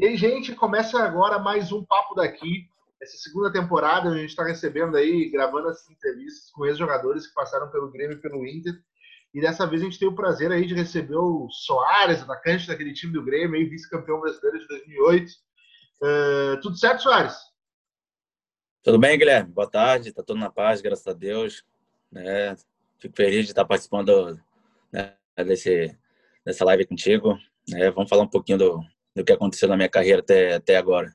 E aí, gente, começa agora mais um Papo Daqui. Essa segunda temporada, a gente está recebendo aí, gravando essas entrevistas com ex-jogadores que passaram pelo Grêmio e pelo Inter. E dessa vez a gente tem o prazer aí de receber o Soares, atacante daquele time do Grêmio, vice-campeão brasileiro de 2008. Uh, tudo certo, Soares? Tudo bem, Guilherme? Boa tarde, tá tudo na paz, graças a Deus. Né? Fico feliz de estar participando né, desse, dessa live contigo. Né? Vamos falar um pouquinho do, do que aconteceu na minha carreira até, até agora.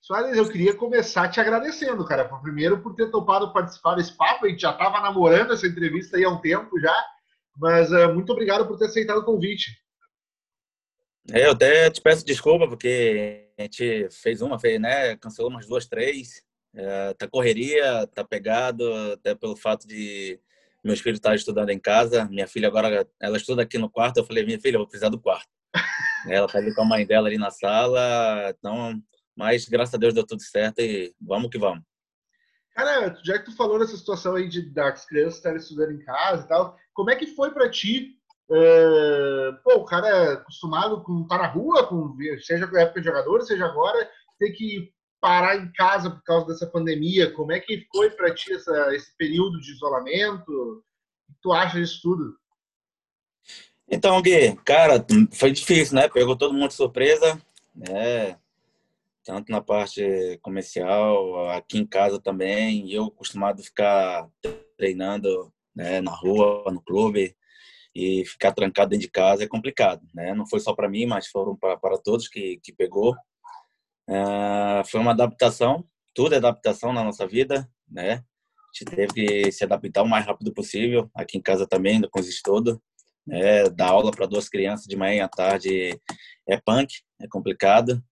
Soares, eu queria começar te agradecendo, cara. Primeiro por ter topado participar desse papo. A gente já estava namorando essa entrevista aí há um tempo já. Mas uh, muito obrigado por ter aceitado o convite. É, eu até te peço desculpa, porque a gente fez uma, fez, né? Cancelou umas duas, três. É, tá correria, tá pegado, até pelo fato de meus filhos estarem estudando em casa. Minha filha agora, ela estuda aqui no quarto. Eu falei, minha filha, eu vou precisar do quarto. Ela tá ali com a mãe dela ali na sala. Então, mas graças a Deus deu tudo certo e vamos que vamos. Cara, já que tu falou nessa situação aí de das crianças estarem estudando em casa e tal, como é que foi para ti? Uh, pô, o cara acostumado com estar tá na rua, com seja na época de jogador, seja agora, ter que parar em casa por causa dessa pandemia. Como é que foi para ti essa, esse período de isolamento? O que tu acha disso tudo? Então, Gui, cara, foi difícil, né? Pegou todo mundo de surpresa, né? tanto na parte comercial, aqui em casa também. Eu acostumado a ficar treinando né, na rua, no clube, e ficar trancado dentro de casa é complicado. Né? Não foi só para mim, mas foram para todos que, que pegou. Uh, foi uma adaptação, tudo é adaptação na nossa vida, né? A gente teve que se adaptar o mais rápido possível. Aqui em casa também, com os estudos. Né? Dar aula para duas crianças de manhã e à tarde é punk, é complicado.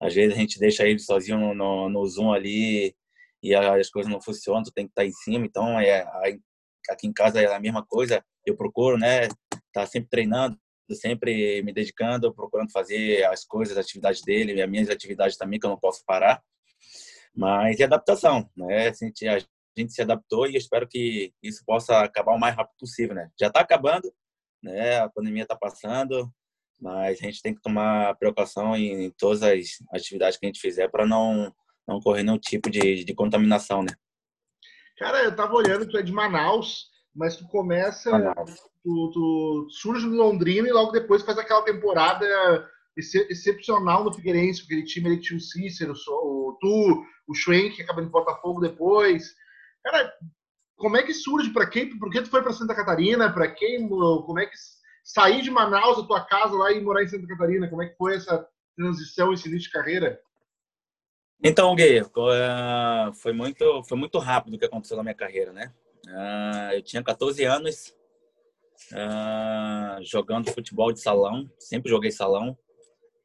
Às vezes a gente deixa ele sozinho no, no, no Zoom ali e as coisas não funcionam, tu tem que estar tá em cima. Então, é, aqui em casa é a mesma coisa. Eu procuro, né, tá sempre treinando, sempre me dedicando, procurando fazer as coisas, as atividades dele, as minhas atividades também, que eu não posso parar. Mas é adaptação, né? A gente, se adaptou e espero que isso possa acabar o mais rápido possível, né? Já está acabando, né? A pandemia está passando, mas a gente tem que tomar precaução em, todas as atividades que a gente fizer para não não correr nenhum tipo de, de contaminação, né? Cara, eu tava olhando, tu é de Manaus, mas tu começa, tu, tu, surge no Londrina e logo depois faz aquela temporada excepcional no Figueirense, aquele time ele tinha o Cícero, o tu, o Schwenk, que acaba em Botafogo depois. Cara, como é que surge para quem? Por que tu foi para Santa Catarina? Para quem? Como é que sair de Manaus, da tua casa lá e morar em Santa Catarina? Como é que foi essa transição, esse início de carreira? Então, Gui, é, foi muito, foi muito rápido o que aconteceu na minha carreira, né? É, eu tinha 14 anos, é, jogando futebol de salão, sempre joguei salão,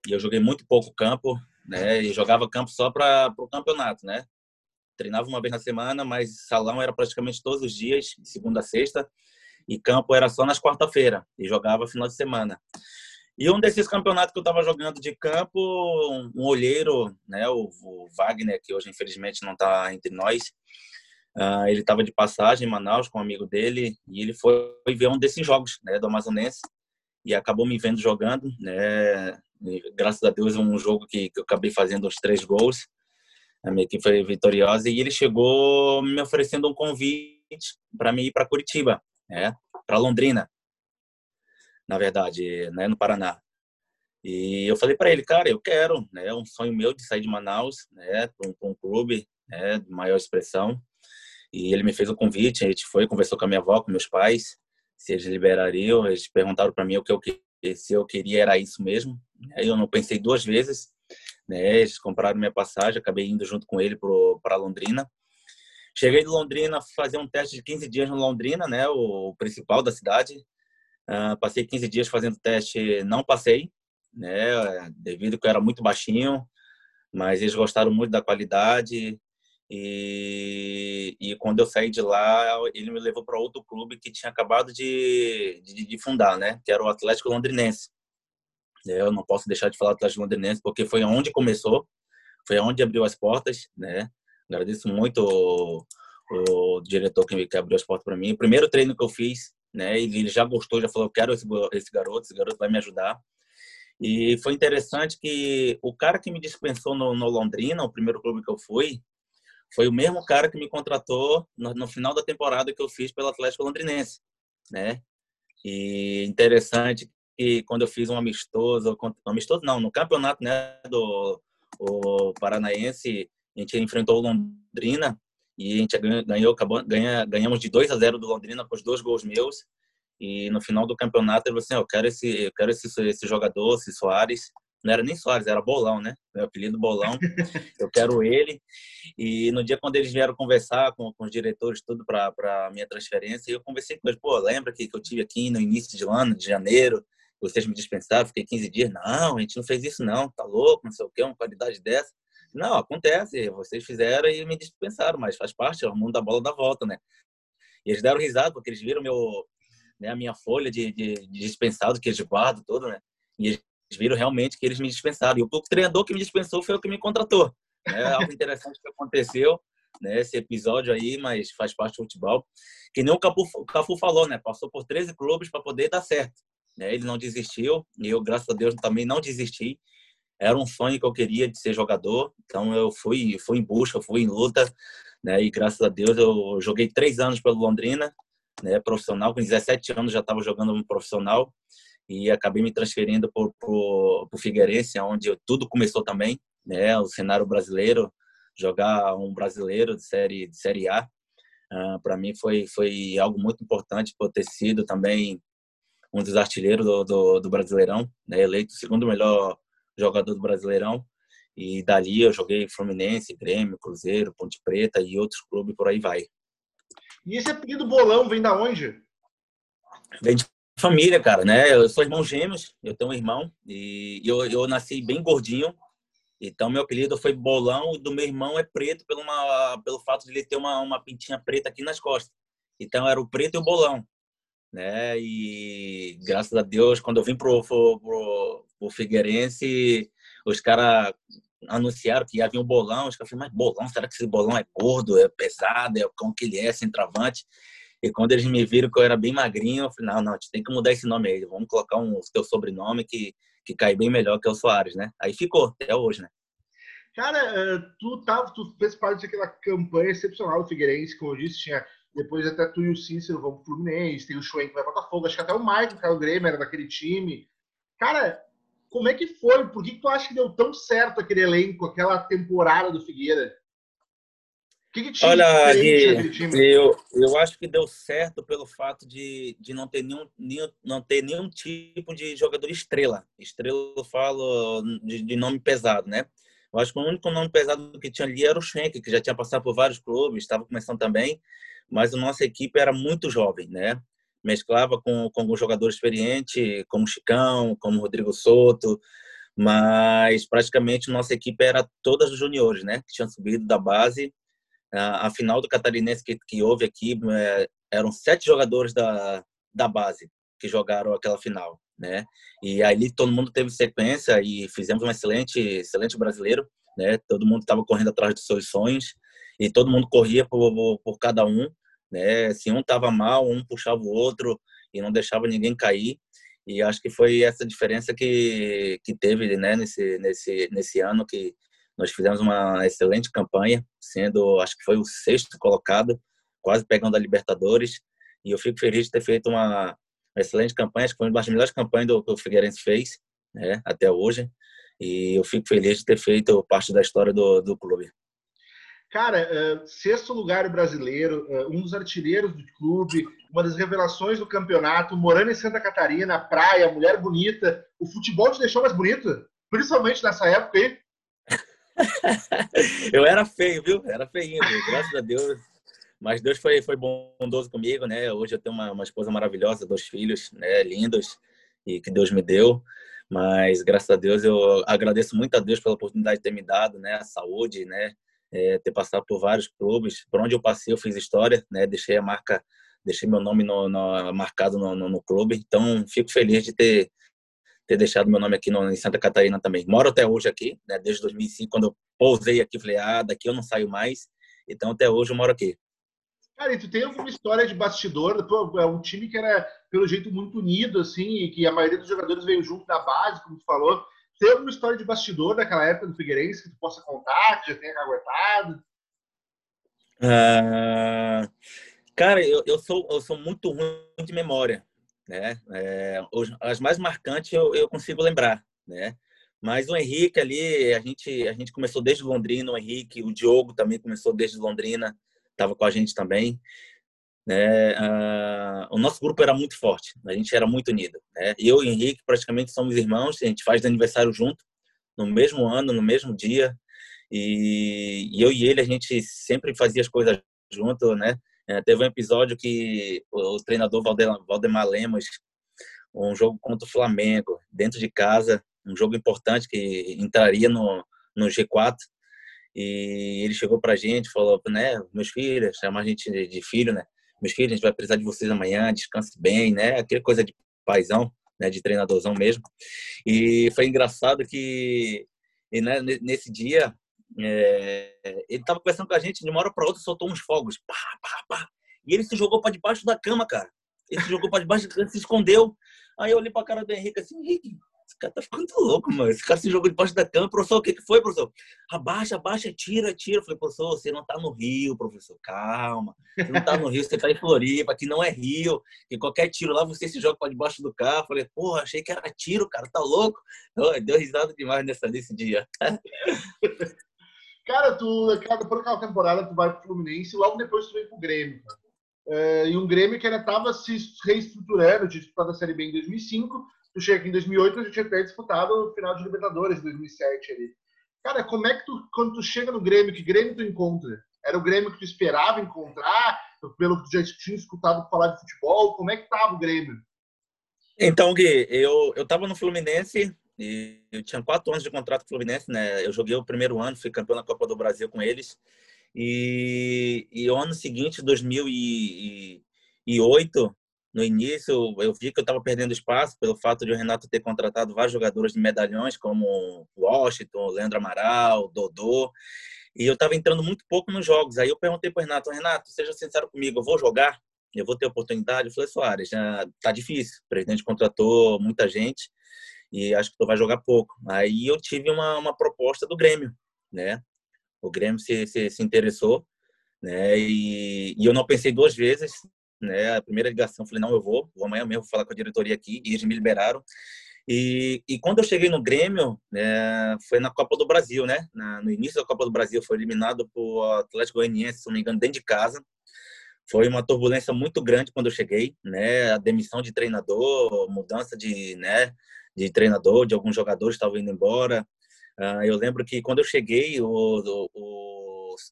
e eu joguei muito pouco campo, né? E jogava campo só para o campeonato, né? Treinava uma vez na semana, mas salão era praticamente todos os dias, de segunda a sexta e campo era só nas quarta-feira e jogava final de semana. E um desses campeonatos que eu estava jogando de campo, um olheiro, né, o, o Wagner, que hoje infelizmente não está entre nós, uh, ele estava de passagem em Manaus com um amigo dele e ele foi, ver um desses jogos, né, do Amazonense e acabou me vendo jogando, né, e, graças a Deus um jogo que, que eu acabei fazendo os três gols, a minha equipe foi vitoriosa e ele chegou me oferecendo um convite para mim ir para Curitiba, né, para Londrina, na verdade, né, no Paraná. E eu falei para ele, cara, eu quero, né, é um sonho meu de sair de Manaus, né, para um, um, clube, né, de maior expressão. E ele me fez o convite, a gente foi, conversou com a minha avó, com meus pais, se eles liberariam, eles perguntaram para mim o que eu se eu queria era isso mesmo. Aí eu não pensei duas vezes, né? Eles compraram minha passagem, acabei indo junto com ele para Londrina. Cheguei de Londrina, fazer um teste de 15 dias no Londrina, né, o principal da cidade. Uh, passei 15 dias fazendo teste, não passei, né, devido que eu era muito baixinho, mas eles gostaram muito da qualidade. E, e quando eu saí de lá, ele me levou para outro clube que tinha acabado de, de, de, fundar, né, que era o Atlético Londrinense. Eu não posso deixar de falar do Atlético Londrinense porque foi onde começou, foi onde abriu as portas, né? Agradeço muito o, o diretor que, abriu as portas para mim. O primeiro treino que eu fiz, né, ele já gostou, já falou, quero esse, esse garoto, esse garoto vai me ajudar. E foi interessante que o cara que me dispensou no, no Londrina, o primeiro clube que eu fui, foi o mesmo cara que me contratou no, no final da temporada que eu fiz pelo Atlético Londrinense, né? E interessante que quando eu fiz um amistoso, amistoso não, no campeonato né, do o Paranaense, a gente enfrentou o Londrina e a gente ganhou, acabou, ganha, ganhamos de 2 a 0 do Londrina com os dois gols meus. E no final do campeonato ele falou assim: eu quero esse, eu quero esse, esse jogador, esse Soares. Não era nem Soares, era Bolão, né? Meu apelido Bolão. eu quero ele. E no dia quando eles vieram conversar com, com os diretores, tudo para minha transferência, eu conversei com eles: pô, lembra que, que eu tive aqui no início de ano, de janeiro, vocês me dispensaram, fiquei 15 dias. Não, a gente não fez isso, não, tá louco, não sei o quê, uma qualidade dessa. Não, acontece, vocês fizeram e me dispensaram, mas faz parte, é o mundo da bola da volta, né? E eles deram risada, porque eles viram meu, né, a minha folha de, de, de dispensado, que eles guardam todo, né? E eles viram realmente que eles me dispensaram. E o treinador que me dispensou foi o que me contratou. É algo interessante que aconteceu, né? Esse episódio aí, mas faz parte do futebol. Que nem o Cafu, o Cafu falou, né? Passou por 13 clubes para poder dar certo. Né? Ele não desistiu, e eu, graças a Deus, também não desisti era um sonho que eu queria de ser jogador, então eu fui, fui em busca, fui em luta, né? E graças a Deus eu joguei três anos pelo Londrina, né? Profissional, com 17 anos já estava jogando profissional e acabei me transferindo para o Figueirense, onde tudo começou também, né? O cenário brasileiro, jogar um brasileiro de série de série A, uh, para mim foi foi algo muito importante por ter sido também um dos artilheiros do, do, do Brasileirão, né? eleito o segundo melhor jogador do Brasileirão. E dali eu joguei Fluminense, Grêmio, Cruzeiro, Ponte Preta e outros clubes por aí vai. E esse apelido Bolão vem da onde? Vem de família, cara, né? Eu sou irmão gêmeos, eu tenho um irmão e eu, eu nasci bem gordinho. Então meu apelido foi Bolão e do meu irmão é preto pelo, uma, pelo fato de ele ter uma, uma pintinha preta aqui nas costas. Então era o preto e o bolão, né? E graças a Deus, quando eu vim pro, pro, pro, Figueirense, os caras anunciaram que ia vir um bolão, os caras falaram, mas bolão, será que esse bolão é gordo, é pesado, é como que ele é, centroavante? E quando eles me viram que eu era bem magrinho, eu falei, não, não, a gente tem que mudar esse nome aí, vamos colocar um teu sobrenome que, que cai bem melhor que é o Soares, né? Aí ficou, até hoje, né? Cara, eh, tu, tava, tu fez parte daquela campanha excepcional do Figueirense, como eu disse, tinha depois até tu e o Cícero vão pro Fluminense, tem o Schwen que vai para Botafogo, acho que até o Michael, era o Grêmio, era daquele time. Cara, como é que foi? Por que, que tu acha que deu tão certo aquele elenco, aquela temporada do Figueira? O que, que tinha Olha, eu, eu acho que deu certo pelo fato de, de não, ter nenhum, nenhum, não ter nenhum tipo de jogador estrela. Estrela eu falo de, de nome pesado, né? Eu acho que o único nome pesado que tinha ali era o Schenck, que já tinha passado por vários clubes, estava começando também, mas a nossa equipe era muito jovem, né? mesclava com, com alguns jogadores experientes, como Chicão, como Rodrigo Soto, mas praticamente nossa equipe era todas dos juniores, né? Que tinham subido da base. A, a final do Catarinense que, que houve aqui é, eram sete jogadores da, da base que jogaram aquela final, né? E ali todo mundo teve sequência e fizemos um excelente, excelente brasileiro, né? Todo mundo estava correndo atrás dos seus sonhos e todo mundo corria por, por, cada um né? Se um estava mal, um puxava o outro e não deixava ninguém cair. E acho que foi essa diferença que, que teve né, nesse, nesse, nesse ano que nós fizemos uma excelente campanha, sendo, acho que foi o sexto colocado, quase pegando a Libertadores. E eu fico feliz de ter feito uma, uma excelente campanha, acho que foi uma das melhores campanhas do, que o Figueirense fez né, até hoje. E eu fico feliz de ter feito parte da história do, do clube. Cara, uh, sexto lugar brasileiro, uh, um dos artilheiros do clube, uma das revelações do campeonato, morando em Santa Catarina, praia, mulher bonita. O futebol te deixou mais bonito? Principalmente nessa época aí? eu era feio, viu? Era feinho, viu? graças a Deus. Mas Deus foi, foi bondoso comigo, né? Hoje eu tenho uma, uma esposa maravilhosa, dois filhos, né? Lindos, e que Deus me deu. Mas graças a Deus eu agradeço muito a Deus pela oportunidade de ter me dado, né? A saúde, né? é, ter passado por vários clubes. Por onde eu passei, eu fiz história, né? Deixei a marca, deixei meu nome no, no marcado no, no, clube. Então, fico feliz de ter ter deixado meu nome aqui no, em Santa Catarina também. Moro até hoje aqui, né? Desde 2005, quando eu pousei aqui, falei, ah, daqui eu não saio mais. Então, até hoje eu moro aqui. Cara, e tu tem alguma história de bastidor? Pô, é um time que era pelo jeito, muito unido, assim, e que a maioria dos jogadores veio junto da base, como tu falou. Tem alguma história de bastidor daquela época do Figueirense que tu possa contar, que já tenha aguentado? Uh, cara, eu, eu, sou, eu sou muito ruim de memória, né? É, as mais marcantes eu, eu consigo lembrar, né? Mas o Henrique ali, a gente, a gente começou desde Londrina, o Henrique, o Diogo também começou desde Londrina, estava com a gente também. Né? Uh, o nosso grupo era muito forte, a gente era muito unido. Né? Eu e o Henrique praticamente somos irmãos, a gente faz aniversário junto, no mesmo ano, no mesmo dia. E, e eu e ele, a gente sempre fazia as coisas junto, né? É, teve um episódio que o, o treinador Valdemar Lemos, um jogo contra o Flamengo, dentro de casa, um jogo importante que entraria no, no G4, e ele chegou pra gente, falou, né, meus filhos, chama a gente de, filho, né? Meus filhos, a gente vai precisar de vocês amanhã, descanse bem, né? Aquela coisa de paizão, né, de treinadorzão mesmo. E foi engraçado que e, né, nesse dia é, ele tava conversando com a gente, de uma hora para outra soltou uns fogos. Pá, pá, pá. E ele se jogou para debaixo da cama, cara. Ele se jogou para debaixo da cama, se escondeu. Aí eu olhei para a cara do Henrique assim, Henrique, esse cara tá ficando louco, mano. Esse cara se jogou debaixo da cama. Professor, o que, que foi, professor? Abaixa, abaixa, tira, tira. Eu falei, professor, você não tá no Rio, professor. Calma. Você não tá no Rio, você tá em Floripa, aqui não é Rio. Que qualquer tiro lá, você se joga para debaixo do carro. Eu falei, porra, achei que era tiro, cara, tá louco? Deu risada demais nessa, nesse dia. Cara, tu, depois daquela temporada, tu vai pro Fluminense e logo depois tu vem pro Grêmio. É, e um Grêmio que ainda estava se reestruturando de disputar a Série B em 2005. Tu chega aqui em 2008, a gente já tinha disputado o final de Libertadores em 2007 ali. Cara, como é que tu, quando tu chega no Grêmio, que Grêmio tu encontra? Era o Grêmio que tu esperava encontrar? Pelo que já tinha escutado falar de futebol, como é que tava o Grêmio? Então, Gui, eu, eu tava no Fluminense e eu tinha quatro anos de contrato com o Fluminense, né? Eu joguei o primeiro ano, fui campeão na Copa do Brasil com eles. E, e o ano seguinte, 2008, no início, eu vi que eu estava perdendo espaço pelo fato de o Renato ter contratado vários jogadores de medalhões, como Washington, Leandro Amaral, Dodô. E eu estava entrando muito pouco nos jogos. Aí eu perguntei para o Renato: Renato, seja sincero comigo, eu vou jogar? Eu vou ter oportunidade? Eu falei: Soares, tá difícil. O presidente contratou muita gente e acho que tu vai jogar pouco. Aí eu tive uma, uma proposta do Grêmio, né? O Grêmio se, se, se interessou, né? E, e, eu não pensei duas vezes, né? A primeira ligação, falei, não, eu vou, vou amanhã mesmo falar com a diretoria aqui, e eles me liberaram. E, e quando eu cheguei no Grêmio, né, foi na Copa do Brasil, né? Na, no início da Copa do Brasil, foi eliminado por Atlético Goianiense, se não me engano, dentro de casa. Foi uma turbulência muito grande quando eu cheguei, né? A demissão de treinador, mudança de, né? de treinador, de alguns jogadores estavam indo embora. Uh, eu lembro que quando eu cheguei, o, o,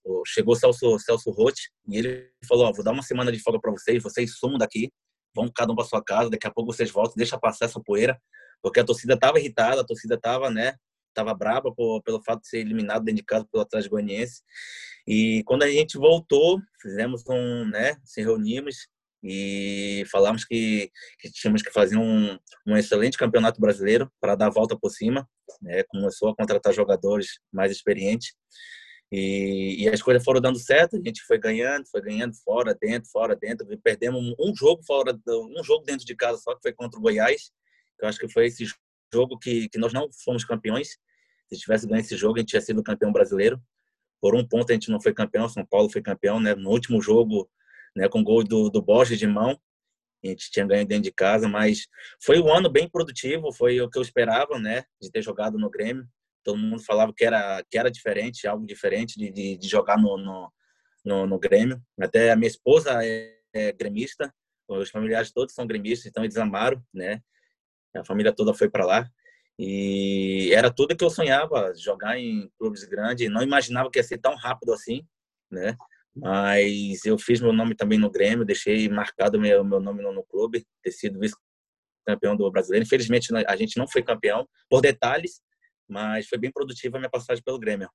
o chegou o Celso, Celso Rotti e ele falou: vou dar uma semana de folga para vocês, vocês sumam daqui, vão cada um para sua casa, daqui a pouco vocês voltam, deixa passar essa poeira, porque a torcida estava irritada, a torcida estava, né? Tava braba por, pelo fato de ser eliminado dentro de casa pelo Atlético Goianiense. E quando a gente voltou, fizemos um, né? Se reunimos, e falamos que, que tínhamos que fazer um, um excelente campeonato brasileiro para dar a volta por cima. Né? Começou a contratar jogadores mais experientes e, e, as coisas foram dando certo. A gente foi ganhando, foi ganhando fora, dentro, fora, dentro. E perdemos um jogo fora, um jogo dentro de casa só que foi contra o Goiás. Que eu acho que foi esse jogo que, que nós não fomos campeões. Se tivesse ganho esse jogo, a gente tinha sido campeão brasileiro. Por um ponto a gente não foi campeão, São Paulo foi campeão, né? No último jogo né, com gol do, do Borges de mão. A gente tinha ganho dentro de casa, mas foi um ano bem produtivo, foi o que eu esperava, né, de ter jogado no Grêmio. Todo mundo falava que era, que era diferente, algo diferente de, de, de jogar no, no, no, no, Grêmio. Até a minha esposa é, é gremista, os familiares todos são gremistas, então eles amaram, né? A família toda foi para lá. E era tudo que eu sonhava, jogar em clubes grandes. Não imaginava que ia ser tão rápido assim, né? Mas eu fiz meu nome também no Grêmio, deixei marcado meu, meu nome no, no clube, ter sido vice-campeão do brasileiro. Infelizmente, a gente não foi campeão, por detalhes, mas foi bem produtiva a minha passagem pelo Grêmio.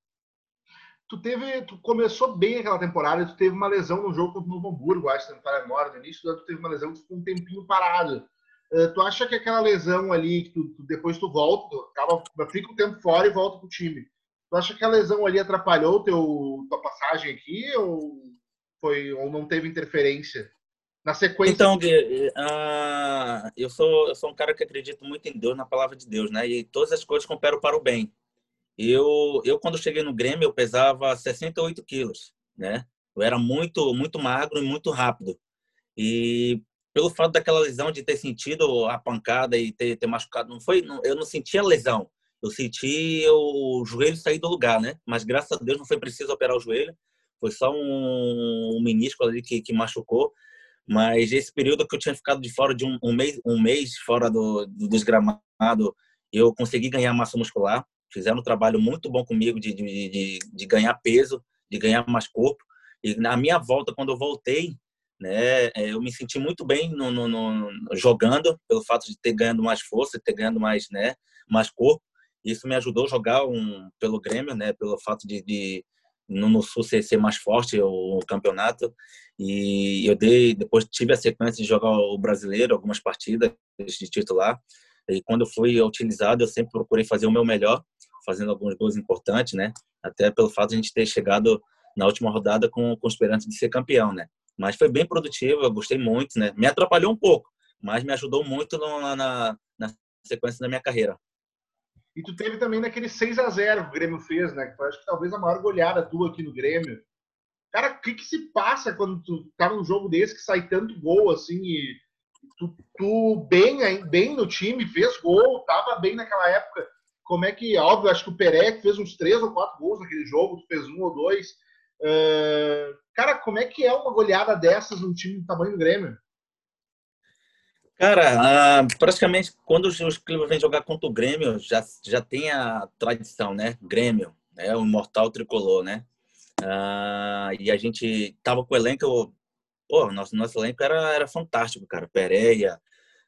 Tu teve, tu começou bem aquela temporada, tu teve uma lesão no jogo contra o Novo Hamburgo, acho que não para no início tu teve uma lesão que ficou um tempinho parado. Uh, tu acha que aquela lesão ali, que tu, depois tu volta, tu acaba, fica um tempo fora e volta pro time. Tu acha que a lesão ali atrapalhou teu, tua passagem aqui ou, foi, ou não teve interferência? Na sequência. Então, Gui, uh, eu, sou, eu sou um cara que acredita muito em Deus, na palavra de Deus, né? E todas as coisas cooperam para o bem. Eu, eu quando cheguei no Grêmio, eu pesava 68 quilos, né? Eu era muito, muito magro e muito rápido. E pelo fato daquela lesão de ter sentido a pancada e ter, ter machucado, não foi, não, eu não senti a lesão. Eu senti o joelho sair do lugar, né? Mas graças a Deus não foi preciso operar o joelho. Foi só um, um menisco ali que, que machucou. Mas esse período que eu tinha ficado de fora de um, um mês, um mês fora do, do desgramado, eu consegui ganhar massa muscular. Fizeram um trabalho muito bom comigo de, de, de, de ganhar peso, de ganhar mais corpo. E na minha volta, quando eu voltei, né, é, eu me senti muito bem no, no, no, jogando, pelo fato de ter ganhando mais força, ter ganhando mais, né, mais corpo. Isso me ajudou a jogar um, pelo Grêmio, né, pelo fato de, de no, no Sul ser, ser, mais forte o, campeonato. E eu dei, depois tive a sequência de jogar o brasileiro, algumas partidas de titular. E quando eu fui utilizado, eu sempre procurei fazer o meu melhor, fazendo alguns gols importantes, né? Até pelo fato de a gente ter chegado na última rodada com, com esperança de ser campeão, né? Mas foi bem produtivo, eu gostei muito, né? Me atrapalhou um pouco, mas me ajudou muito no, na, na sequência da minha carreira. E tu teve também naquele 6 a 0 que o Grêmio fez, né? Que foi acho que talvez a maior goleada tua aqui no Grêmio. Cara, o que, que se passa quando tu tá num jogo desse que sai tanto gol assim e tu, tu bem, bem no time, fez gol, tava bem naquela época. Como é que, óbvio, acho que o Perec fez uns três ou quatro gols naquele jogo, tu fez um ou dois. Uh, cara, como é que é uma goleada dessas num time do tamanho do Grêmio? Cara, uh, praticamente quando os, clubes vêm jogar contra o Grêmio, já, já tem a tradição, né? Grêmio, né? o imortal tricolor, né? Uh, e a gente tava com o elenco, pô, nosso, nosso elenco era, era fantástico, cara. Pereira,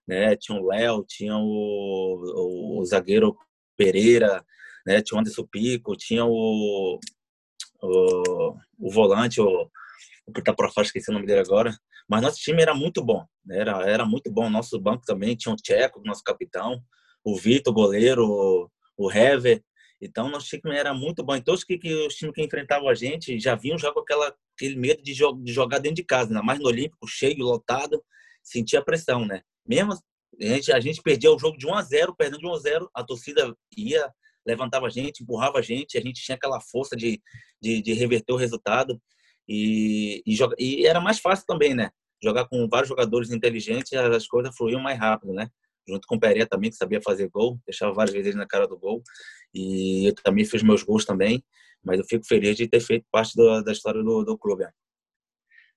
né? Tinha o Léo, tinha o, o, o, zagueiro Pereira, né? Tinha o Anderson Pico, tinha o, o, o volante, o, o que tá pra fora, esqueci o nome dele agora. Mas nosso time era muito bom, né? era, era muito bom. Nosso banco também tinha o Tcheco, nosso capitão, o Vitor, goleiro, o Hever. Então, nosso time era muito bom. Então, os, que, que, os times que enfrentavam a gente já vinham já com aquela, aquele medo de, jo de jogar dentro de casa, ainda mais no Olímpico, cheio, lotado, sentia pressão, né? Mesmo a gente, a gente perdia o jogo de 1 a 0 perdendo de 1 a 0 a torcida ia, levantava a gente, empurrava a gente, a gente tinha aquela força de, de, de reverter o resultado. E, e, joga, e era mais fácil também, né? Jogar com vários jogadores inteligentes, as coisas fluíam mais rápido, né? Junto com o Pereira também, que sabia fazer gol, deixava várias vezes na cara do gol. E eu também fiz meus gols também, mas eu fico feliz de ter feito parte do, da história do, do clube.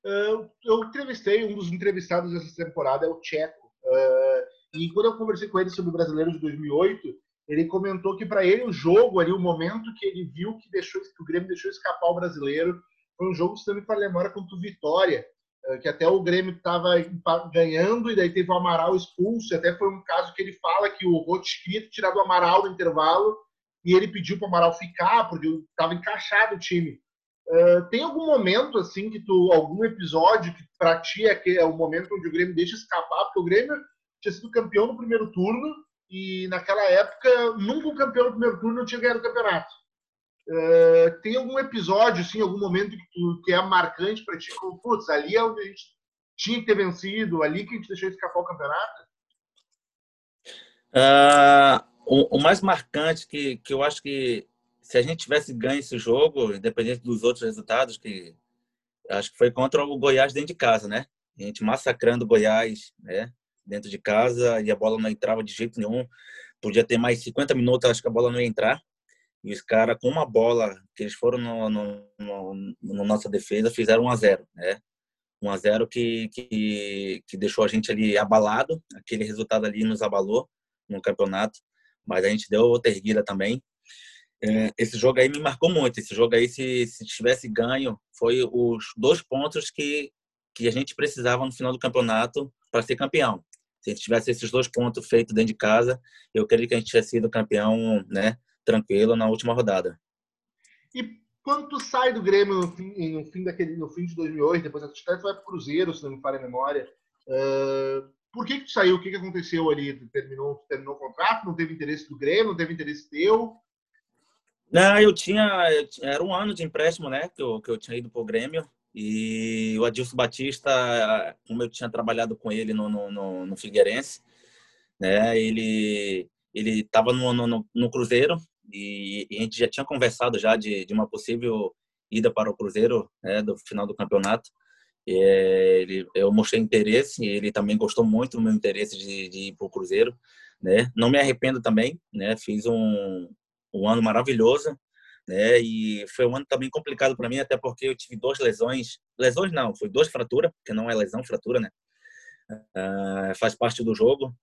Uh, eu entrevistei, um dos entrevistados dessa temporada é o Tcheco. Uh, e quando eu conversei com ele sobre o Brasileiro de 2008, ele comentou que para ele o jogo ali, o momento que ele viu que, deixou, que o Grêmio deixou escapar o Brasileiro, foi um jogo, se não me falha memória, contra o Vitória, eh, que até o Grêmio estava ganhando e daí teve o Amaral expulso. Até foi um caso que ele fala que o Rote queria tirar do Amaral no intervalo e ele pediu para o Amaral ficar porque estava encaixado o time. Uh, tem algum momento assim que tu, algum episódio que para ti é, que é o momento onde o Grêmio deixa escapar? Porque o Grêmio tinha sido campeão no primeiro turno e naquela época nunca um campeão no primeiro turno não tinha ganhado o campeonato. Uh, tem algum episódio, assim, algum momento que, tu, que é marcante para ti? Como, putz, ali é onde a gente tinha que ter vencido, ali que a gente deixou escapar o campeonato? Uh, o, o, mais marcante que, que eu acho que se a gente tivesse ganho esse jogo, independente dos outros resultados, que acho que foi contra o Goiás dentro de casa, né? A gente massacrando o Goiás, né? Dentro de casa e a bola não entrava de jeito nenhum. Podia ter mais 50 minutos, acho que a bola não ia entrar. E os caras, com uma bola, que eles foram no, no, no, no, nossa defesa, fizeram 1 a 0 né? 1 a 0 que, que, que deixou a gente ali abalado. Aquele resultado ali nos abalou no campeonato. Mas a gente deu outra erguida também. É, esse jogo aí me marcou muito. Esse jogo aí, se, se tivesse ganho, foi os dois pontos que, que a gente precisava no final do campeonato para ser campeão. Se a gente tivesse esses dois pontos feitos dentro de casa, eu creio que a gente tinha sido campeão, né? Tranquilo na última rodada. E quando tu sai do Grêmio no fim, no fim, daquele, no fim de 2008, depois tu vai para o Cruzeiro, se não me falha a memória, uh, por que, que tu saiu? O que, que aconteceu ali? Tu terminou, terminou o contrato? Não teve interesse do Grêmio? Não teve interesse teu? Não, eu tinha. Era um ano de empréstimo, né? Que eu, que eu tinha ido pro Grêmio. E o Adilson Batista, como eu tinha trabalhado com ele no, no, no Figueirense, né? Ele ele estava no, no, no, Cruzeiro e, e, a gente já tinha conversado já de, de uma possível ida para o Cruzeiro, né, do final do campeonato. E, ele, eu mostrei interesse, ele também gostou muito do meu interesse de, de ir para o Cruzeiro, né? Não me arrependo também, né? Fiz um, um ano maravilhoso, né? E foi um ano também complicado para mim, até porque eu tive duas lesões, lesões não, foi duas fraturas, porque não é lesão, fratura, né? Uh, faz parte do jogo.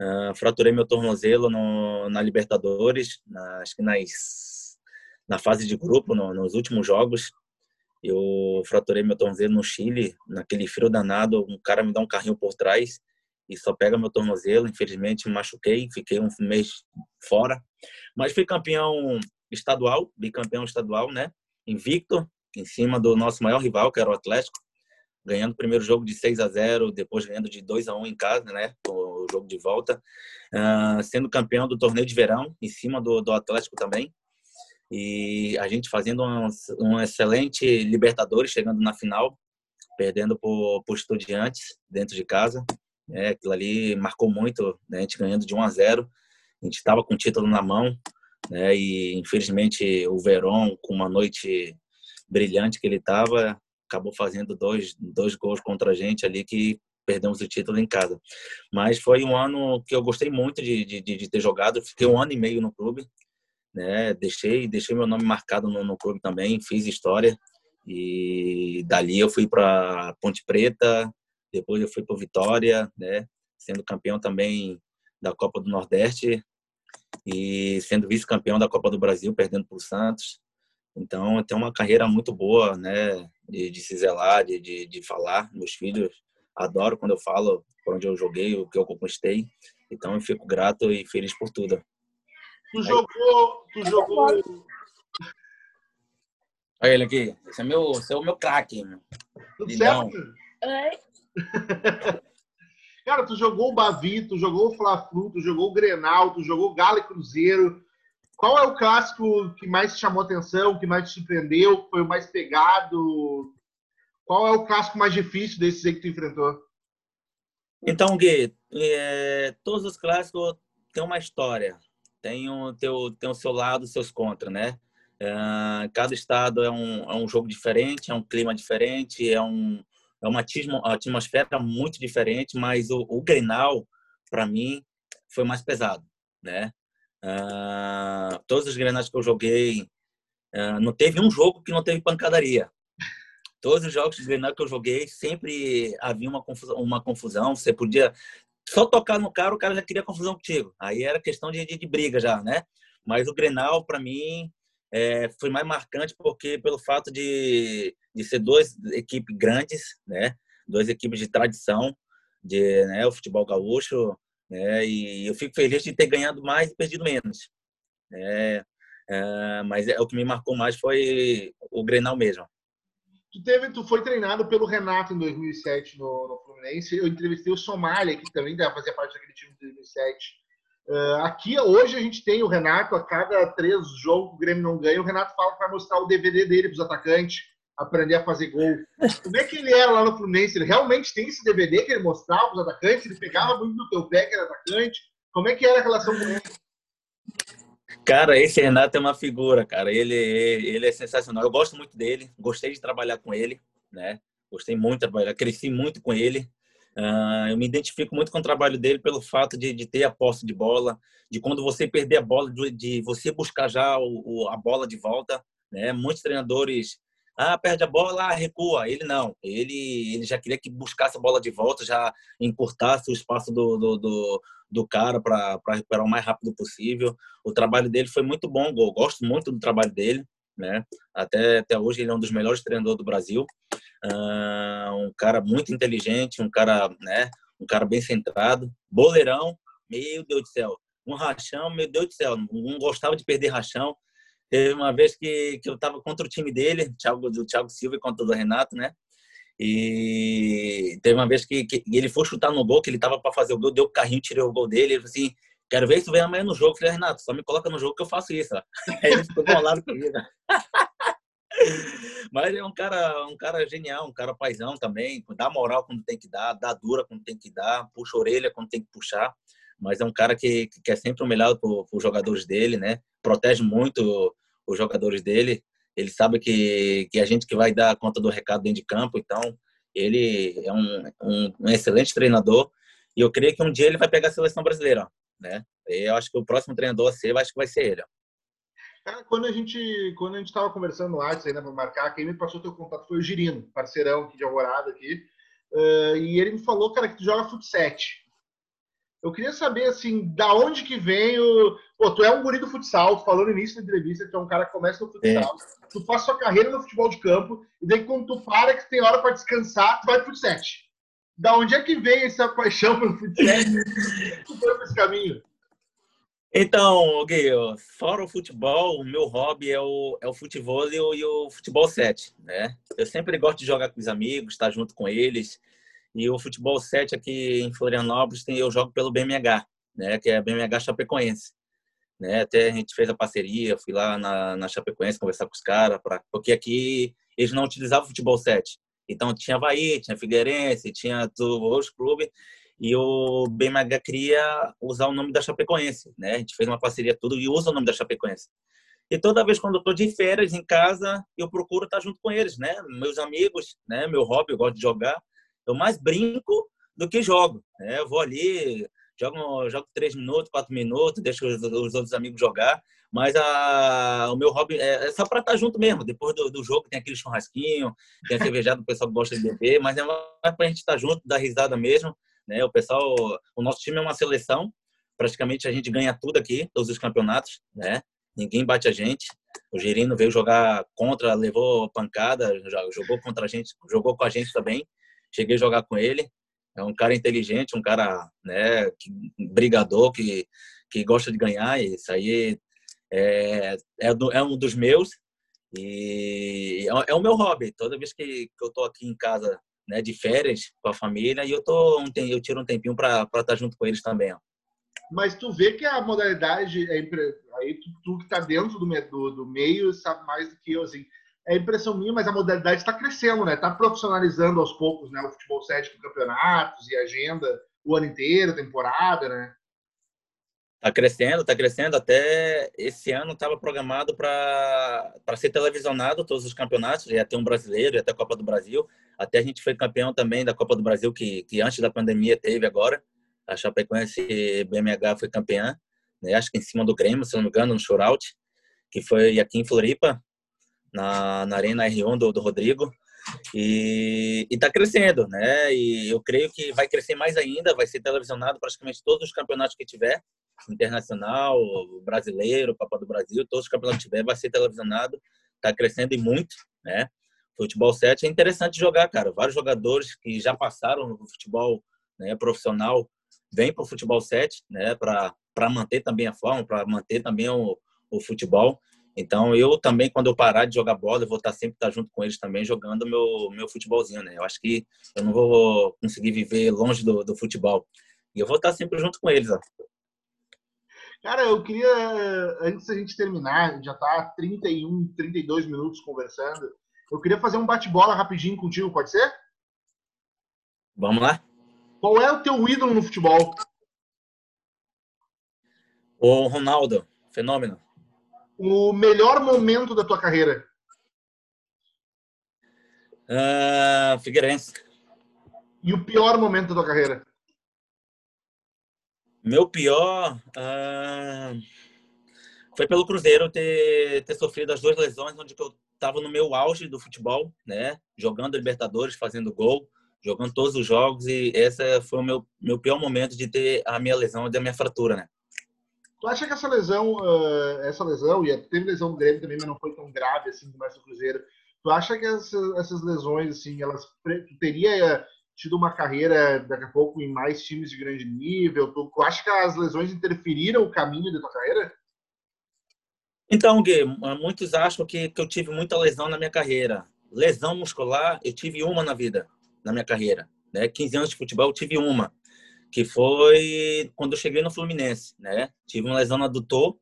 Uh, fraturei meu tornozelo no, na Libertadores, na, acho que nas, na fase de grupo, no, nos últimos jogos. Eu fraturei meu tornozelo no Chile, naquele frio danado. Um cara me dá um carrinho por trás e só pega meu tornozelo. Infelizmente, me machuquei, fiquei um mês fora. Mas fui campeão estadual, bicampeão estadual, né? Invicto, em cima do nosso maior rival, que era o Atlético, ganhando o primeiro jogo de 6 a 0, depois ganhando de 2 a 1 em casa, né? O jogo de volta, uh, sendo campeão do torneio de verão, em cima do, do Atlético também. E a gente fazendo um, um excelente Libertadores, chegando na final, perdendo por, por Estudiantes dentro de casa. É, aquilo ali marcou muito, né? a gente ganhando de 1 a 0. A gente estava com o título na mão, né? E infelizmente o Verón, com uma noite brilhante que ele estava, acabou fazendo dois, dois gols contra a gente ali que perdemos o título em casa. Mas foi um ano que eu gostei muito de, de, de ter jogado. Fiquei um ano e meio no clube, né? Deixei, deixei meu nome marcado no, no clube também, fiz história. E dali eu fui para Ponte Preta, depois eu fui para Vitória, né? Sendo campeão também da Copa do Nordeste e sendo vice-campeão da Copa do Brasil, perdendo para o Santos. Então, tem uma carreira muito boa, né? De, de se zelar, de, de, de, falar. Meus filhos adoram quando eu falo por onde eu joguei, o que eu conquistei. Então, eu fico grato e feliz por tudo. Tu jogou. Tu jogou. Olha ele aqui. Esse é, meu, esse é o meu craque. Tudo certo? Oi. Cara, tu jogou o Bavi, tu jogou o Fla-Flu, tu jogou o Grenal, tu jogou o Galo e Cruzeiro. Qual é o clássico que mais te chamou atenção, que mais te surpreendeu, que foi o mais pegado? Qual é o clássico mais difícil desses aí que tu enfrentou? Então, Gui, é, todos os clássicos têm uma história, tem o, teu, tem o seu lado, seus contras, né? É, cada estado é um, é um jogo diferente, é um clima diferente, é um, é uma atmosfera muito diferente, mas o, o Grenal, para mim, foi mais pesado, né? Todos os Grenais que eu joguei, uh, não teve um jogo que não teve pancadaria. Todos os jogos de Grenal que eu joguei, sempre havia uma confusão, uma confusão. Você podia só tocar no cara, o cara já queria confusão contigo. Aí era questão de, de, de briga já, né? Mas o Grenal, para mim, é, foi mais marcante porque pelo fato de, de ser duas equipes grandes, né? Duas equipes de tradição, de né, o futebol gaúcho, né? E eu fico feliz de ter ganhado mais e perdido menos. É, é, mas é, o que me marcou mais foi o Grenal mesmo. Tu, teve, tu foi treinado pelo Renato em 2007 no, no Fluminense. Eu entrevistei o Somália, que também fazia parte daquele time de 2007 Uh, aqui hoje a gente tem o Renato, a cada três jogos que o Grêmio não ganha, o Renato fala que vai mostrar o DVD dele para os atacantes, aprender a fazer gol. Como é que ele era lá no Fluminense? Ele realmente tem esse DVD que ele mostrava os atacantes? Ele pegava muito do teu pé que era atacante? Como é que era a relação com ele? Cara, esse Renato é uma figura, cara. Ele, ele é sensacional. Eu gosto muito dele, gostei de trabalhar com ele, né? Gostei muito trabalhar, cresci muito com ele. Uh, eu me identifico muito com o trabalho dele pelo fato de, de ter a posse de bola, de quando você perder a bola, de, de você buscar já o, o, a bola de volta. Né? Muitos treinadores, ah, perde a bola, recua. Ele não, ele, ele já queria que buscasse a bola de volta, já encurtasse o espaço do, do, do, do cara para recuperar o mais rápido possível. O trabalho dele foi muito bom, eu gosto muito do trabalho dele. Né? Até, até hoje ele é um dos melhores treinadores do Brasil uh, um cara muito inteligente, um cara, né, um cara bem centrado, boleirão, meu Deus do céu, um rachão, meu Deus do céu, não gostava de perder rachão. Teve uma vez que, que eu estava contra o time dele, Thiago, do Thiago Silva contra o do Renato, né? E teve uma vez que, que ele foi chutar no gol, que ele estava para fazer o gol, deu o carrinho, tirei o gol dele. Ele falou assim: Quero ver tu vem amanhã no jogo. Falei, Renato, só me coloca no jogo que eu faço isso. Aí ele ficou bolado comigo. Mas é um cara, um cara genial, um cara paisão também, dá moral quando tem que dar, dá dura quando tem que dar, puxa orelha quando tem que puxar. Mas é um cara que, que é sempre o melhor para os jogadores dele, né? Protege muito os jogadores dele. Ele sabe que, que a gente que vai dar conta do recado dentro de campo, então ele é um, um, um excelente treinador e eu creio que um dia ele vai pegar a seleção brasileira, né? E eu acho que o próximo treinador a ser, acho que vai ser ele. Cara, quando a gente quando a gente estava conversando antes ainda para marcar, quem me passou teu contato foi o Girino, parceirão aqui de Alvorada aqui, uh, e ele me falou, cara, que tu joga futsal. Eu queria saber, assim, da onde que vem o... Pô, tu é um guri do futsal, tu falou no início da entrevista tu é um cara que começa no futsal, é. tu faz sua carreira no futebol de campo, e daí quando tu para, que tem hora para descansar, tu vai pro futsal. Da onde é que vem essa paixão pelo futsal? tu foi por esse caminho? Então, Gui, fora o futebol, o meu hobby é o, é o futebol e o, e o futebol 7, né? Eu sempre gosto de jogar com os amigos, estar junto com eles, e o futebol 7 aqui em Florianópolis tem, eu jogo pelo BMH, né? Que é BMH Chapecoense. Né? Até a gente fez a parceria, fui lá na, na Chapecoense conversar com os caras, porque aqui eles não utilizavam futebol 7. Então tinha Havaí, tinha Figueirense, tinha outros clubes, e o BMH queria usar o nome da Chapecoense, né? A gente fez uma parceria tudo e usa o nome da Chapecoense. E toda vez quando eu estou de férias em casa, eu procuro estar junto com eles, né? Meus amigos, né? Meu hobby, eu gosto de jogar eu mais brinco do que jogo. Né? Eu vou ali, jogo, jogo três minutos, quatro minutos, deixo os, os outros amigos jogar. Mas a, o meu hobby é, é só para estar junto mesmo. Depois do, do, jogo tem aquele churrasquinho, tem a cervejada, o pessoal gosta de beber, mas é mais para a gente estar junto, dar risada mesmo. Né? O pessoal, o nosso time é uma seleção, praticamente a gente ganha tudo aqui, todos os campeonatos, né? Ninguém bate a gente. O Girino veio jogar contra, levou pancada, jogou contra a gente, jogou com a gente também cheguei a jogar com ele. É um cara inteligente, um cara, né, que, brigador, que, que gosta de ganhar. Isso aí é, é, do, é um dos meus. E é, é, o meu hobby. Toda vez que, que eu tô aqui em casa, né, de férias com a família, e eu tô um, eu tiro um tempinho para estar junto com eles também. Ó. Mas tu vê que a modalidade é aí tu, tu que tá dentro do, do, do meio sabe mais do que eu assim é impressão minha, mas a modalidade está crescendo, né? Está profissionalizando aos poucos, né? O futebol 7 com campeonatos e agenda o ano inteiro, temporada, né? Está crescendo, está crescendo. Até esse ano estava programado para ser televisionado todos os campeonatos. Ia ter um brasileiro, ia ter a Copa do Brasil. Até a gente foi campeão também da Copa do Brasil, que, que antes da pandemia teve agora. A Chapecoense BMH foi campeã, né? acho que em cima do Grêmio, se não me engano, no shootout, que foi aqui em Floripa na, na Arena R1 do, do Rodrigo. E está crescendo, né? E eu creio que vai crescer mais ainda, vai ser televisionado praticamente todos os campeonatos que tiver, internacional, brasileiro, Copa do Brasil, todos os campeonatos que tiver, vai ser televisionado, está crescendo e muito, né? Futebol 7 é interessante jogar, cara. Vários jogadores que já passaram no futebol né, profissional vêm para o futebol 7, né? Para manter também a forma, para manter também o, o futebol. Então, eu também, quando eu parar de jogar bola, eu vou estar sempre estar junto com eles também, jogando meu, meu futebolzinho, né? Eu acho que eu não vou conseguir viver longe do, do futebol. E eu vou estar sempre junto com eles, ó. Cara, eu queria, antes da gente terminar, já tá 31, 32 minutos conversando, eu queria fazer um bate-bola rapidinho contigo, pode ser? Vamos lá. Qual é o teu ídolo no futebol? O Ronaldo, fenômeno o melhor momento da tua carreira? Uh, Figueirense. E o pior momento da tua carreira? Meu pior uh, foi pelo Cruzeiro ter, ter sofrido as duas lesões, onde eu estava no meu auge do futebol, né? Jogando Libertadores, fazendo gol, jogando todos os jogos e esse foi o meu, meu pior momento de ter a minha lesão, da minha fratura, né? Tu acha que essa lesão, uh, essa lesão, e teve lesão do Grêmio também, mas não foi tão grave assim como essa Cruzeiro. Tu acha que essa, essas lesões, assim, elas tu teria tido uma carreira daqui a pouco em mais times de grande nível? Tu, tu acha que as lesões interferiram o caminho da tua carreira? Então, Gui, muitos acham que, que eu tive muita lesão na minha carreira. Lesão muscular, eu tive uma na vida, na minha carreira. Né? 15 anos de futebol, eu tive uma que foi quando eu cheguei no Fluminense, né? Tive uma lesão no adutor,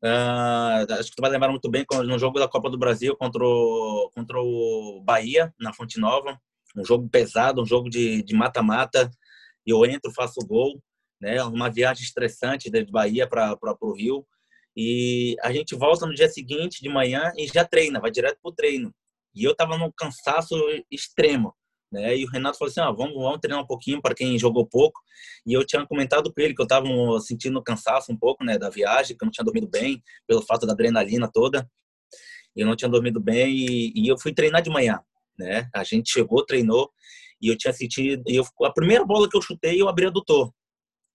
Uh, acho que tu vai lembrar muito bem no jogo da Copa do Brasil contra o, contra o Bahia, na Fonte Nova. Um jogo pesado, um jogo de mata-mata. E eu entro, faço gol. Né? Uma viagem estressante de Bahia para o Rio. E a gente volta no dia seguinte, de manhã, e já treina, vai direto para o treino. E eu estava num cansaço extremo. Né? E o Renato falou assim: ah, vamos, vamos treinar um pouquinho para quem jogou pouco. E eu tinha comentado com ele que eu estava sentindo cansaço um pouco né, da viagem, que eu não tinha dormido bem, pelo fato da adrenalina toda. Eu não tinha dormido bem e, e eu fui treinar de manhã. Né? A gente chegou, treinou e eu tinha sentido. E eu, a primeira bola que eu chutei, eu abri adutor.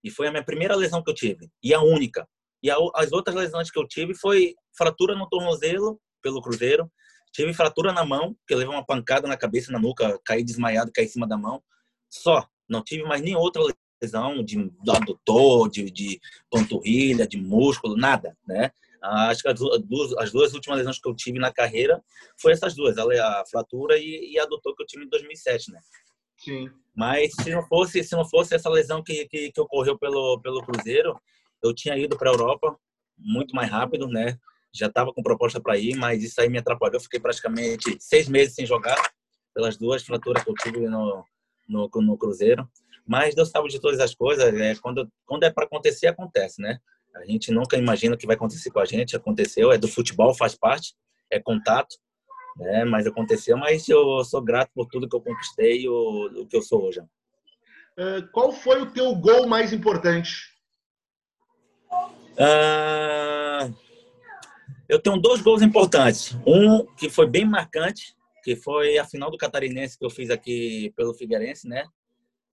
E foi a minha primeira lesão que eu tive. E a única. E a, as outras lesões que eu tive foi fratura no tornozelo pelo Cruzeiro Tive fratura na mão, que eu levei uma pancada na cabeça, na nuca, caí desmaiado, caí em cima da mão. Só. Não tive mais nem outra lesão de adutor, de, de panturrilha, de músculo, nada, né? Acho que as duas, as duas últimas lesões que eu tive na carreira foi essas duas, a, a fratura e, e a adutor que eu tive em 2007, né? Sim. Mas se não fosse, se não fosse essa lesão que, que, que ocorreu pelo, pelo Cruzeiro, eu tinha ido para a Europa muito mais rápido, né? Já estava com proposta para ir, mas isso aí me atrapalhou. Fiquei praticamente seis meses sem jogar, pelas duas fraturas que eu tive no, no, no Cruzeiro. Mas Deus sabe de todas as coisas. É, quando, quando é para acontecer, acontece, né? A gente nunca imagina o que vai acontecer com a gente. Aconteceu, é do futebol, faz parte, é contato, né? Mas aconteceu. Mas eu sou grato por tudo que eu conquistei e o, o que eu sou hoje. Uh, qual foi o teu gol mais importante? Uh, eu tenho dois gols importantes. Um que foi bem marcante, que foi a final do Catarinense que eu fiz aqui pelo Figueirense, né?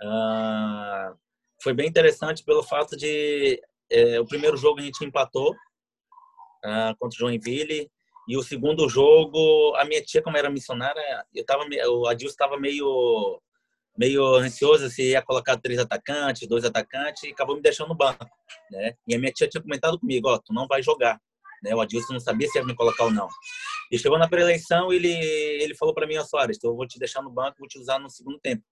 Uh, foi bem interessante pelo fato de é, o primeiro jogo a gente empatou uh, contra o Joinville e o segundo jogo a minha tia como era missionária eu tava o Adilson estava meio meio ansioso se ia colocar três atacantes dois atacantes e acabou me deixando no banco né e a minha tia tinha comentado comigo ó tu não vai jogar né? O Adilson não sabia se ia me colocar ou não. E chegou na pré-eleição, ele, ele falou para mim, ó, Soares, então eu vou te deixar no banco, vou te usar no segundo tempo.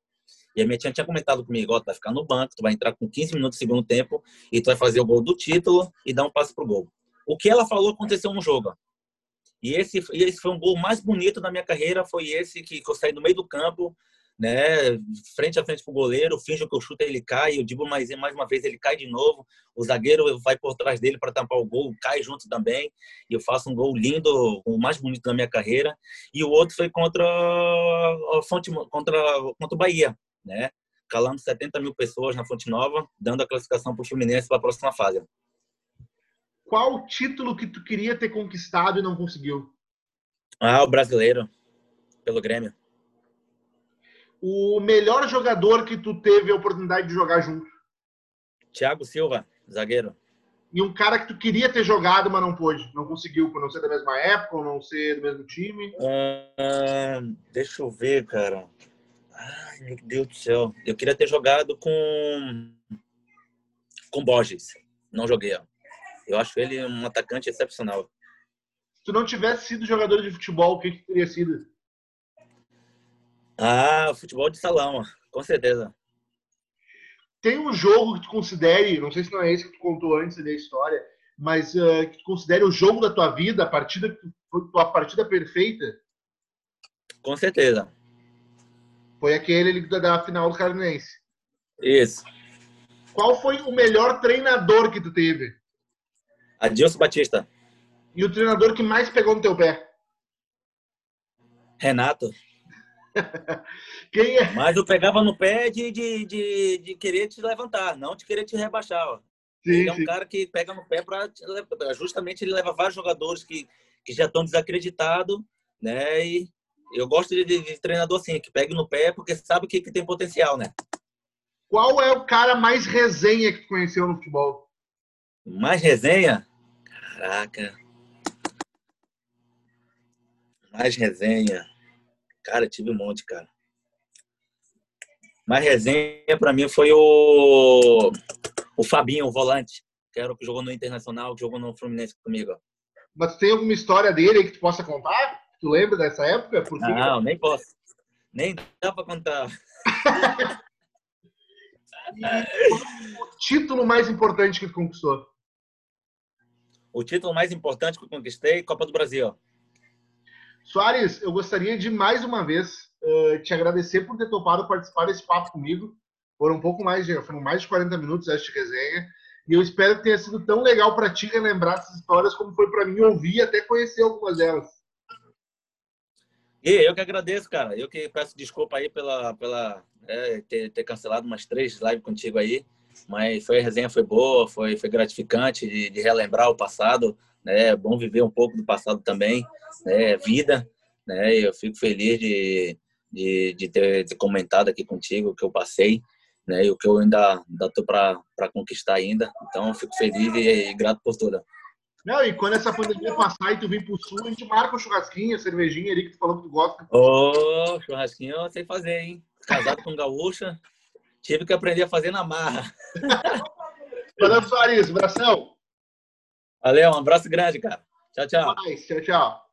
E a minha tia tinha comentado comigo, ó, tu vai ficar no banco, tu vai entrar com 15 minutos no segundo tempo e tu vai fazer o gol do título e dar um passo pro gol. O que ela falou aconteceu no jogo. E esse, esse foi um gol mais bonito da minha carreira, foi esse que eu saí no meio do campo, né, frente a frente pro goleiro, finge que eu chuto ele cai, eu digo mais, mais uma vez ele cai de novo, o zagueiro vai por trás dele para tampar o gol, cai junto também, e eu faço um gol lindo, o mais bonito da minha carreira, e o outro foi contra a Fonte, contra, contra o Bahia, né, calando 70 mil pessoas na Fonte Nova, dando a classificação para o Fluminense para a próxima fase. Qual o título que tu queria ter conquistado e não conseguiu? Ah, o brasileiro, pelo Grêmio o melhor jogador que tu teve a oportunidade de jogar junto? Thiago Silva, zagueiro. E um cara que tu queria ter jogado, mas não pôde, não conseguiu, por não ser da mesma época, ou não ser do mesmo time? Uh, deixa eu ver, cara. Ai, meu Deus do céu. Eu queria ter jogado com com Borges. Não joguei. Ó. Eu acho ele um atacante excepcional. Se tu não tivesse sido jogador de futebol, o que, que teria sido? Ah, futebol de salão, com certeza. Tem um jogo que tu considere, não sei se não é esse que tu contou antes da história, mas uh, que tu considere o jogo da tua vida, a partida tua partida perfeita? Com certeza. Foi aquele da final do Carinense. Isso. Qual foi o melhor treinador que tu teve? Adilson Batista. E o treinador que mais pegou no teu pé? Renato. É? Mas eu pegava no pé de, de, de, de, querer te levantar, não de querer te rebaixar. Ó. Sim, ele é um sim. cara que pega no pé para justamente ele leva vários jogadores que, que já estão desacreditados, né? E eu gosto de, de, de, treinador assim, que pega no pé porque sabe que, que tem potencial, né? Qual é o cara mais resenha que tu conheceu no futebol? Mais resenha? Caraca. Mais resenha. Cara, tive um monte, cara. Mais resenha para mim foi o, o Fabinho, o volante, que era o que jogou no Internacional, que jogou no Fluminense comigo. Mas tem alguma história dele que tu possa contar? Tu lembra dessa época? Não, nem posso. Nem dá para contar. o título mais importante que tu conquistou? o título mais importante que eu conquistei, Copa do Brasil. Soares, eu gostaria de mais uma vez uh, te agradecer por ter topado participar desse papo comigo. Foram um pouco mais de, foram mais de 40 minutos esta resenha. E eu espero que tenha sido tão legal para ti relembrar essas histórias como foi para mim ouvir e até conhecer algumas delas. E eu que agradeço, cara. Eu que peço desculpa aí pela, pela é, ter, ter, cancelado umas três lives contigo aí. Mas foi a resenha foi boa, foi, foi gratificante de, de relembrar o passado. Né? É bom viver um pouco do passado também. Né? Vida. Né? Eu fico feliz de, de, de ter, ter comentado aqui contigo o que eu passei né? E o que eu ainda tô para conquistar ainda. Então, fico feliz e, e, grato por tudo. Não, e quando essa pandemia passar e tu vir pro sul, a gente marca um churrasquinho, a cervejinha ali que tu falou que tu gosta. Ô, oh, churrasquinho eu sei fazer, hein? Casado com gaúcha, tive que aprender a fazer na marra. Valeu, Soares, abração. Valeu, um abraço grande, cara. Tchau, tchau. Tchau, tchau.